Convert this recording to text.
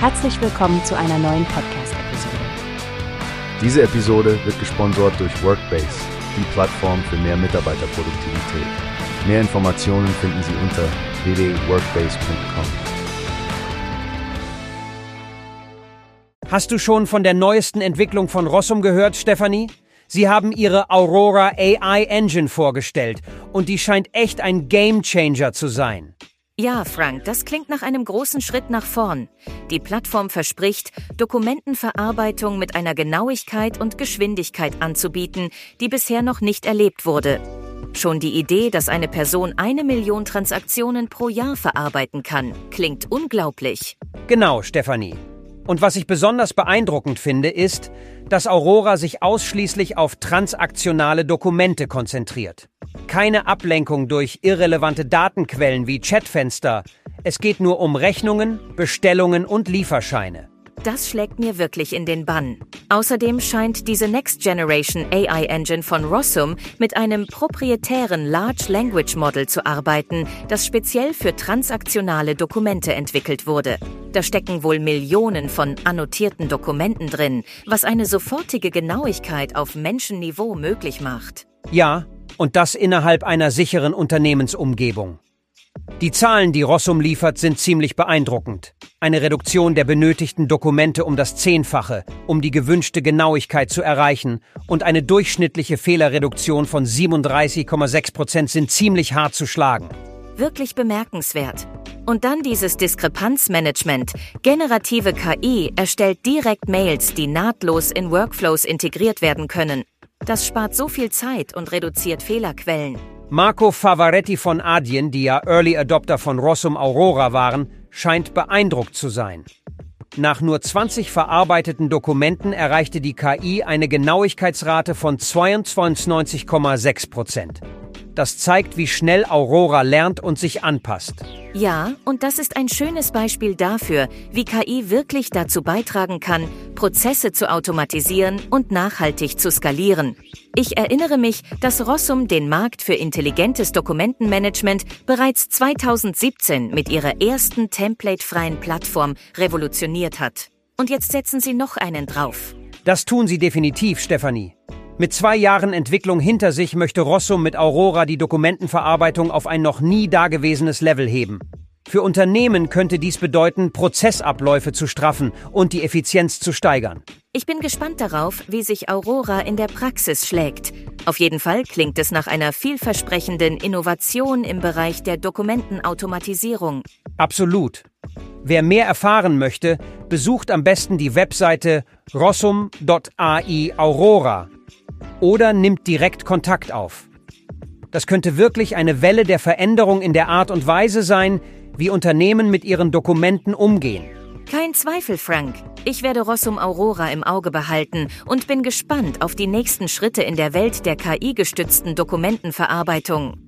Herzlich willkommen zu einer neuen Podcast-Episode. Diese Episode wird gesponsert durch Workbase, die Plattform für mehr Mitarbeiterproduktivität. Mehr Informationen finden Sie unter www.workbase.com. Hast du schon von der neuesten Entwicklung von Rossum gehört, Stefanie? Sie haben ihre Aurora AI Engine vorgestellt und die scheint echt ein Gamechanger zu sein. Ja, Frank, das klingt nach einem großen Schritt nach vorn. Die Plattform verspricht, Dokumentenverarbeitung mit einer Genauigkeit und Geschwindigkeit anzubieten, die bisher noch nicht erlebt wurde. Schon die Idee, dass eine Person eine Million Transaktionen pro Jahr verarbeiten kann, klingt unglaublich. Genau, Stefanie. Und was ich besonders beeindruckend finde, ist, dass Aurora sich ausschließlich auf transaktionale Dokumente konzentriert. Keine Ablenkung durch irrelevante Datenquellen wie Chatfenster. Es geht nur um Rechnungen, Bestellungen und Lieferscheine. Das schlägt mir wirklich in den Bann. Außerdem scheint diese Next Generation AI Engine von Rossum mit einem proprietären Large Language Model zu arbeiten, das speziell für transaktionale Dokumente entwickelt wurde. Da stecken wohl Millionen von annotierten Dokumenten drin, was eine sofortige Genauigkeit auf Menschenniveau möglich macht. Ja, und das innerhalb einer sicheren Unternehmensumgebung. Die Zahlen, die Rossum liefert, sind ziemlich beeindruckend. Eine Reduktion der benötigten Dokumente um das Zehnfache, um die gewünschte Genauigkeit zu erreichen, und eine durchschnittliche Fehlerreduktion von 37,6 Prozent sind ziemlich hart zu schlagen. Wirklich bemerkenswert. Und dann dieses Diskrepanzmanagement. Generative KI erstellt direkt Mails, die nahtlos in Workflows integriert werden können. Das spart so viel Zeit und reduziert Fehlerquellen. Marco Favaretti von Adyen, die ja Early Adopter von Rossum Aurora waren, scheint beeindruckt zu sein. Nach nur 20 verarbeiteten Dokumenten erreichte die KI eine Genauigkeitsrate von 22,6 Prozent. Das zeigt, wie schnell Aurora lernt und sich anpasst. Ja, und das ist ein schönes Beispiel dafür, wie KI wirklich dazu beitragen kann, Prozesse zu automatisieren und nachhaltig zu skalieren. Ich erinnere mich, dass Rossum den Markt für intelligentes Dokumentenmanagement bereits 2017 mit ihrer ersten templatefreien Plattform revolutioniert hat. Und jetzt setzen sie noch einen drauf. Das tun sie definitiv, Stefanie. Mit zwei Jahren Entwicklung hinter sich möchte Rossum mit Aurora die Dokumentenverarbeitung auf ein noch nie dagewesenes Level heben. Für Unternehmen könnte dies bedeuten, Prozessabläufe zu straffen und die Effizienz zu steigern. Ich bin gespannt darauf, wie sich Aurora in der Praxis schlägt. Auf jeden Fall klingt es nach einer vielversprechenden Innovation im Bereich der Dokumentenautomatisierung. Absolut. Wer mehr erfahren möchte, besucht am besten die Webseite rossum.ai Aurora oder nimmt direkt Kontakt auf. Das könnte wirklich eine Welle der Veränderung in der Art und Weise sein, wie Unternehmen mit ihren Dokumenten umgehen. Kein Zweifel, Frank. Ich werde Rossum Aurora im Auge behalten und bin gespannt auf die nächsten Schritte in der Welt der KI-gestützten Dokumentenverarbeitung.